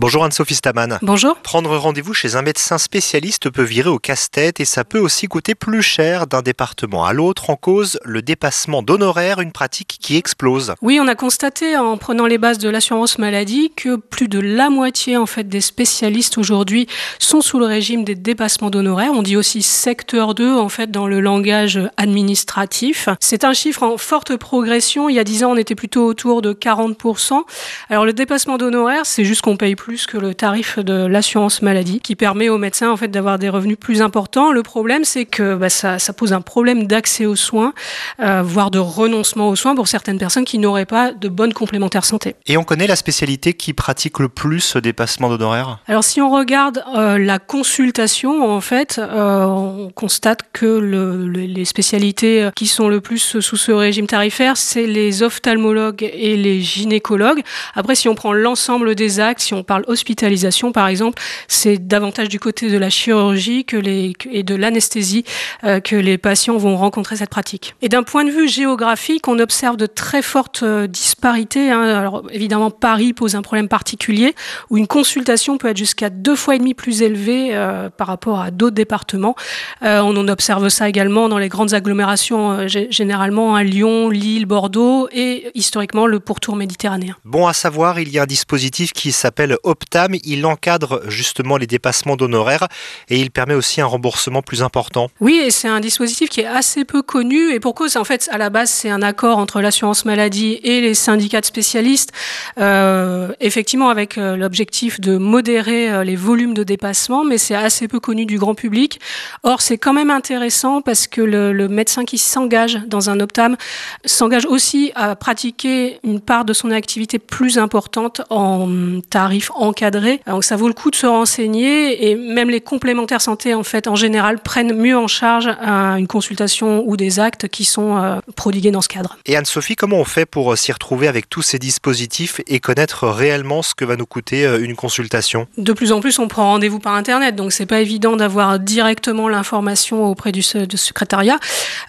Bonjour Anne-Sophie Staman. Bonjour. Prendre rendez-vous chez un médecin spécialiste peut virer au casse-tête et ça peut aussi coûter plus cher d'un département à l'autre en cause le dépassement d'honoraires, une pratique qui explose. Oui, on a constaté en prenant les bases de l'assurance maladie que plus de la moitié en fait des spécialistes aujourd'hui sont sous le régime des dépassements d'honoraires. On dit aussi secteur 2 en fait dans le langage administratif. C'est un chiffre en forte progression. Il y a 10 ans, on était plutôt autour de 40%. Alors le dépassement d'honoraires, c'est juste qu'on paye plus plus que le tarif de l'assurance maladie, qui permet aux médecins en fait d'avoir des revenus plus importants. Le problème, c'est que bah, ça, ça, pose un problème d'accès aux soins, euh, voire de renoncement aux soins pour certaines personnes qui n'auraient pas de bonnes complémentaires santé. Et on connaît la spécialité qui pratique le plus ce dépassement d'honoraires? Alors si on regarde euh, la consultation, en fait, euh, on constate que le, le, les spécialités qui sont le plus sous ce régime tarifaire, c'est les ophtalmologues et les gynécologues. Après, si on prend l'ensemble des actes, si on parle hospitalisation, par exemple, c'est davantage du côté de la chirurgie que les, et de l'anesthésie euh, que les patients vont rencontrer cette pratique. Et d'un point de vue géographique, on observe de très fortes euh, disparités. Hein. Alors évidemment, Paris pose un problème particulier où une consultation peut être jusqu'à deux fois et demi plus élevée euh, par rapport à d'autres départements. On en observe ça également dans les grandes agglomérations, généralement à Lyon, Lille, Bordeaux et historiquement le pourtour méditerranéen. Bon à savoir, il y a un dispositif qui s'appelle Optam, il encadre justement les dépassements d'honoraires et il permet aussi un remboursement plus important. Oui, et c'est un dispositif qui est assez peu connu et pour cause, en fait, à la base, c'est un accord entre l'assurance maladie et les syndicats de spécialistes, euh, effectivement avec euh, l'objectif de modérer euh, les volumes de dépassement, mais c'est assez peu connu du grand public. Or, c'est quand même intéressant parce que le, le médecin qui s'engage dans un Optam s'engage aussi à pratiquer une part de son activité plus importante en tarif encadré. Donc ça vaut le coup de se renseigner et même les complémentaires santé en fait en général prennent mieux en charge euh, une consultation ou des actes qui sont euh, prodigués dans ce cadre. Et Anne-Sophie, comment on fait pour euh, s'y retrouver avec tous ces dispositifs et connaître réellement ce que va nous coûter une consultation? De plus en plus, on prend rendez-vous par internet, donc c'est pas évident d'avoir directement l'information auprès du, du secrétariat.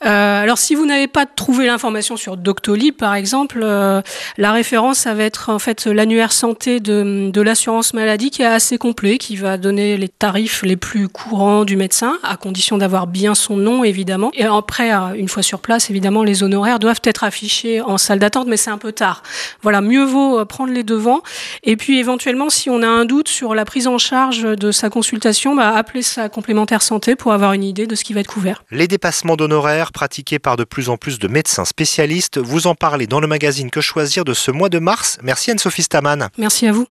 Euh, alors si vous n'avez pas trouvé l'information sur Doctolib par exemple, euh, la référence ça va être en fait l'annuaire santé de, de l'assurance maladie qui est assez complet, qui va donner les tarifs les plus courants du médecin, à condition d'avoir bien son nom évidemment. Et après, une fois sur place, évidemment, les honoraires doivent être affichés en salle d'attente, mais c'est un peu tard. Voilà, mieux vaut euh, prendre les devants. Et puis éventuellement, si on a un doute sur la prise en charge de sa consultation, bah, appeler sa complémentaire santé pour avoir une idée de ce qui va être couvert. Les dépassements d'honoraires pratiqués par de plus en plus de médecins spécialistes, vous en parlez dans le magazine Que choisir de ce mois de mars. Merci Anne-Sophie Staman. Merci à vous.